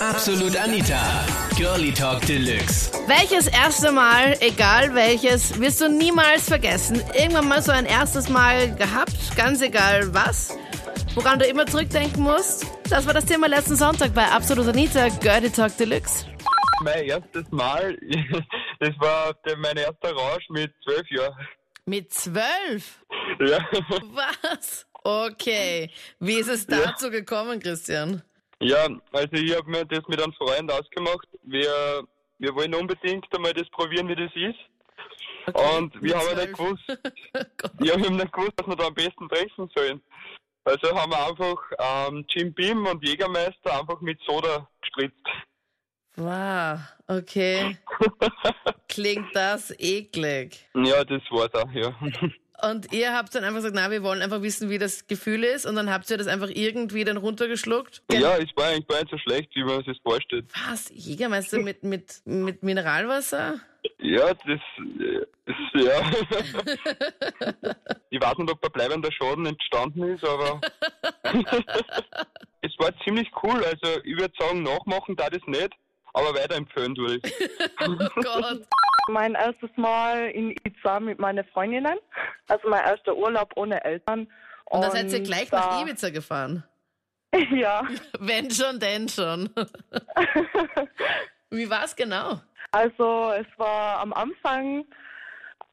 Absolut Anita. Girlie Talk Deluxe. Welches erste Mal, egal welches, wirst du niemals vergessen? Irgendwann mal so ein erstes Mal gehabt, ganz egal was, woran du immer zurückdenken musst? Das war das Thema letzten Sonntag bei Absolut Anita, Girlie Talk Deluxe. Mein erstes Mal, das war mein erster Rausch mit zwölf Jahren. Mit zwölf? Ja. Was? Okay. Wie ist es dazu gekommen, Christian? Ja, also ich habe mir das mit einem Freund ausgemacht. Wir, wir wollen unbedingt einmal das probieren, wie das ist. Und wir haben nicht gewusst, ja, wir haben nicht gewusst, was wir da am besten treffen sollen. Also haben wir einfach ähm, Jim Beam und Jägermeister einfach mit Soda gespritzt. Wow, okay. Klingt das eklig. ja, das war's auch, ja. Und ihr habt dann einfach gesagt, na, wir wollen einfach wissen, wie das Gefühl ist. Und dann habt ihr das einfach irgendwie dann runtergeschluckt. ja, es war eigentlich gar nicht so schlecht, wie man sich das vorstellt. Was? Jägermeister mit, mit, mit Mineralwasser? Ja, das, das ja. ich weiß nicht, ob ein bleibender Schaden entstanden ist, aber es war ziemlich cool. Also ich würde sagen, nachmachen da das nicht, aber weiterempfehlen tue ich. Oh Gott. Mein erstes Mal in Ibiza mit meinen Freundinnen. Also mein erster Urlaub ohne Eltern. Und dann seid ihr gleich nach Ibiza gefahren. Ja. Wenn schon, denn schon. Wie war's genau? Also es war am Anfang,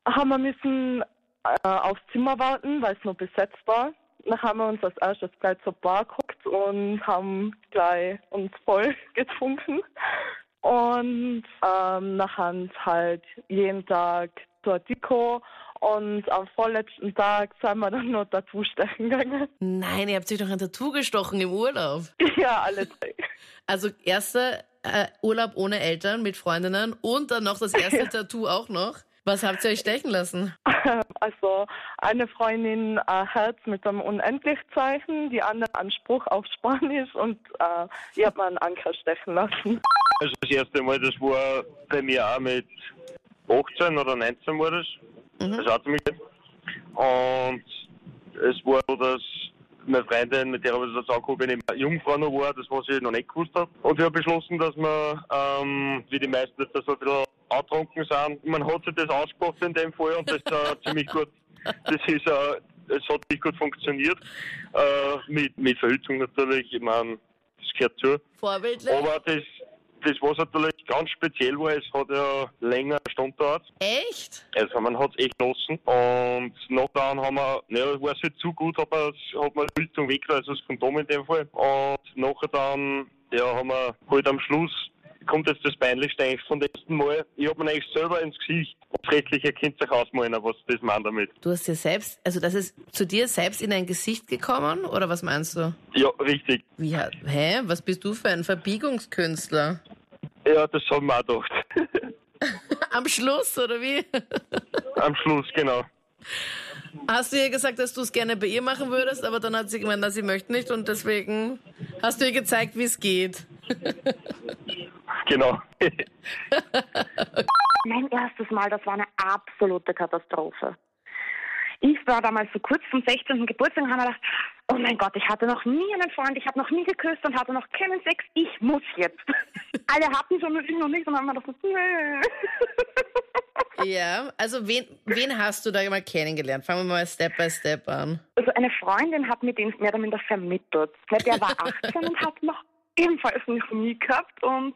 haben wir müssen äh, aufs Zimmer warten, weil es nur besetzt war. Dann haben wir uns als erstes gleich zur Bar geguckt und haben gleich uns voll getrunken. Und ähm, nachher halt jeden Tag zur Disco und am vorletzten Tag sind wir dann nur Tattoo stechen gegangen. Nein, ihr habt euch doch ein Tattoo gestochen im Urlaub. Ja, alle drei. Also erster äh, Urlaub ohne Eltern mit Freundinnen und dann noch das erste Ja. Tattoo auch noch. Was habt ihr euch stechen lassen? Also eine Freundin äh, Herz mit einem Unendlichzeichen, die andere einen Spruch auf Spanisch und äh, ich habe mir einen Anker stechen lassen. Also das erste Mal, das war bei mir auch mit 18 oder 19 war das. Das hat mich. Und es war so, dass meine Freundin, mit der habe ich das angeguckt, wenn ich Jungfrau noch war, das was ich noch nicht gewusst habe. Und ich habe beschlossen, dass wir, ähm, wie die meisten jetzt so ein bisschen angetrunken sind, man hat sich das ausgemacht in dem Fall und das ist äh, ziemlich gut, das ist, äh, es hat nicht gut funktioniert. Äh, mit, mit Verhütung natürlich, ich meine, das gehört zu. Vorbildlich? Aber das, das was natürlich ganz speziell war, es hat ja länger eine Stunde gedauert. Echt? Also man hat es echt genossen. Und noch dann haben wir, naja, war es nicht zu gut, aber es hat man die Hüllung weg, also das Kondom in dem Fall. Und nachher dann, ja, haben wir halt am Schluss, kommt jetzt das Peinlichste eigentlich von dem ersten Mal. Ich habe mir eigentlich selber ins Gesicht. Könnt ihr euch ausmalen, was das meint damit. Du hast dir selbst, also das ist zu dir selbst in dein Gesicht gekommen oder was meinst du? Ja, richtig. Wie, hä? Was bist du für ein Verbiegungskünstler? Ja, das haben wir auch gedacht. Am Schluss, oder wie? am Schluss, genau. Hast du ihr gesagt, dass du es gerne bei ihr machen würdest, aber dann hat sie gemeint, na, sie möchte nicht und deswegen hast du ihr gezeigt, wie es geht. Genau. Mein erstes Mal, das war eine absolute Katastrophe. Ich war damals so kurz zum 16. Geburtstag und habe mir gedacht, oh mein Gott, ich hatte noch nie einen Freund, ich habe noch nie geküsst und hatte noch keinen Sex, ich muss jetzt. Alle hatten schon und ich noch nicht und dann haben wir gedacht, nö. Ja, also wen, wen hast du da mal kennengelernt? Fangen wir mal Step by Step an. Also eine Freundin hat mir den mehr oder minder vermittelt. Weil Der war 18 und hat noch ebenfalls noch nie gehabt und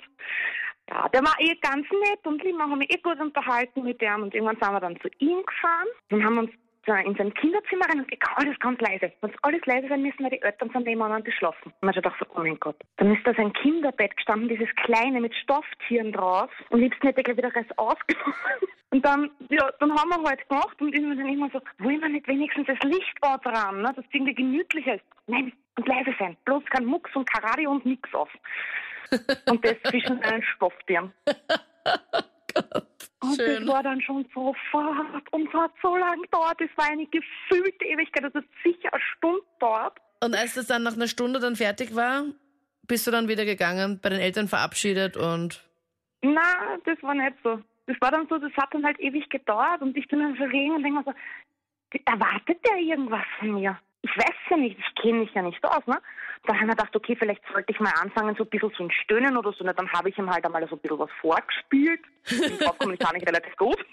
ja, der war eh ganz nett und lieb, wir haben mich eh gut unterhalten mit dem und irgendwann sind wir dann zu ihm gefahren und haben uns da in sein Kinderzimmer rein und gesagt, alles ganz leise. Wenn alles leise sein müssen, weil die Eltern von dem anderen geschlafen. Und man hat gedacht, oh mein Gott. Dann ist da sein Kinderbett gestanden, dieses kleine mit Stofftieren drauf und liebsten hätte ich gleich wieder alles ausgenommen. Und dann, ja, dann haben wir halt gemacht und ich mir dann immer so, wollen wir nicht wenigstens das Licht dran, ne, dass es irgendwie gemütlicher ist. Nein, und leise sein. Bloß kein Mucks und Radio und nix auf. Und das zwischen einen Stofftieren. Und Schön. das war dann schon so fad und hat so lange gedauert. Das war eine gefühlte Ewigkeit. Das ist sicher eine Stunde dort. Und als das dann nach einer Stunde dann fertig war, bist du dann wieder gegangen, bei den Eltern verabschiedet und Na, das war nicht so. Das war dann so, das hat dann halt ewig gedauert und ich bin dann verlegen und denke mir so, erwartet der irgendwas von mir? Ich weiß ja nicht, ich kenne mich ja nicht aus, ne? Da haben wir gedacht, okay, vielleicht sollte ich mal anfangen, so ein bisschen so ein Stöhnen oder so. Und dann habe ich ihm halt einmal so ein bisschen was vorgespielt. Und draufgekommen, ich kann ich relativ gut.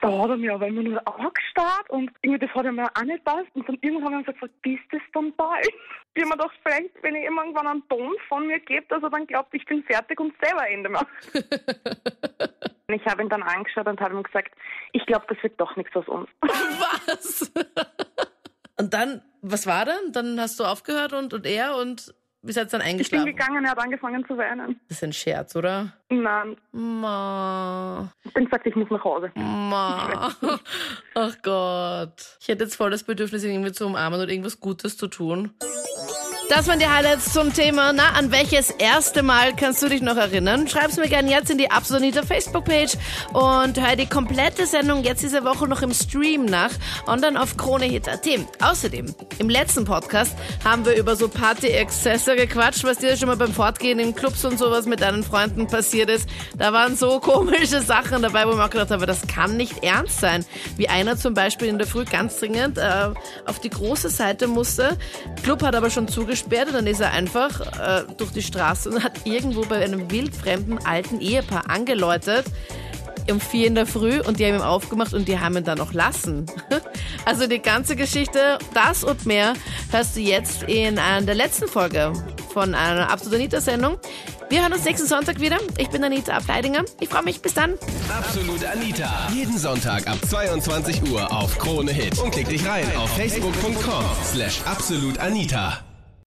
da hat er mir aber immer nur angestarrt und irgendwie das hat er mir auch nicht passt. Und dann irgendwann haben wir gesagt, bist das dann bald? Ich habe mir gedacht, vielleicht, wenn ich irgendwann einen Ton von mir gebe, dass er dann glaubt, ich bin fertig und selber Ende macht. ich habe ihn dann angeschaut und habe ihm gesagt, ich glaube, das wird doch nichts aus uns. Was? und dann, was war dann? Dann hast du aufgehört und, und er und wie seid ihr dann Ich bin eingeschlafen? gegangen, er hat angefangen zu weinen. Das ist ein Scherz, oder? Nein, Ma. ich bin gesagt, ich muss nach Hause. Ma. Ach Gott. Ich hätte jetzt voll das Bedürfnis, ihn irgendwie zu umarmen und irgendwas Gutes zu tun. Das waren die Highlights zum Thema. Na, an welches erste Mal kannst du dich noch erinnern? Schreib's mir gerne jetzt in die Absolute Facebook-Page und hör die komplette Sendung jetzt diese Woche noch im Stream nach und dann auf KroneHit.at. Außerdem, im letzten Podcast haben wir über so Party-Exzesse gequatscht, was dir schon mal beim Fortgehen in Clubs und sowas mit deinen Freunden passiert ist. Da waren so komische Sachen dabei, wo ich mir auch gedacht habe, das kann nicht ernst sein. Wie einer zum Beispiel in der Früh ganz dringend äh, auf die große Seite musste. Club hat aber schon zugesperrt und dann ist er einfach äh, durch die Straße und hat irgendwo bei einem wildfremden alten Ehepaar angeläutet um vier in der Früh und die haben ihm aufgemacht und die haben ihn dann noch lassen. Also die ganze Geschichte, das und mehr, hörst du jetzt in einer der letzten Folge von einer Absolut Anita-Sendung. Wir hören uns nächsten Sonntag wieder. Ich bin Anita Ableidinger. Ich freue mich. Bis dann. Absolut Anita. Jeden Sonntag ab 22 Uhr auf Krone Hit. Und klick dich rein auf facebook.com slash absolutanita.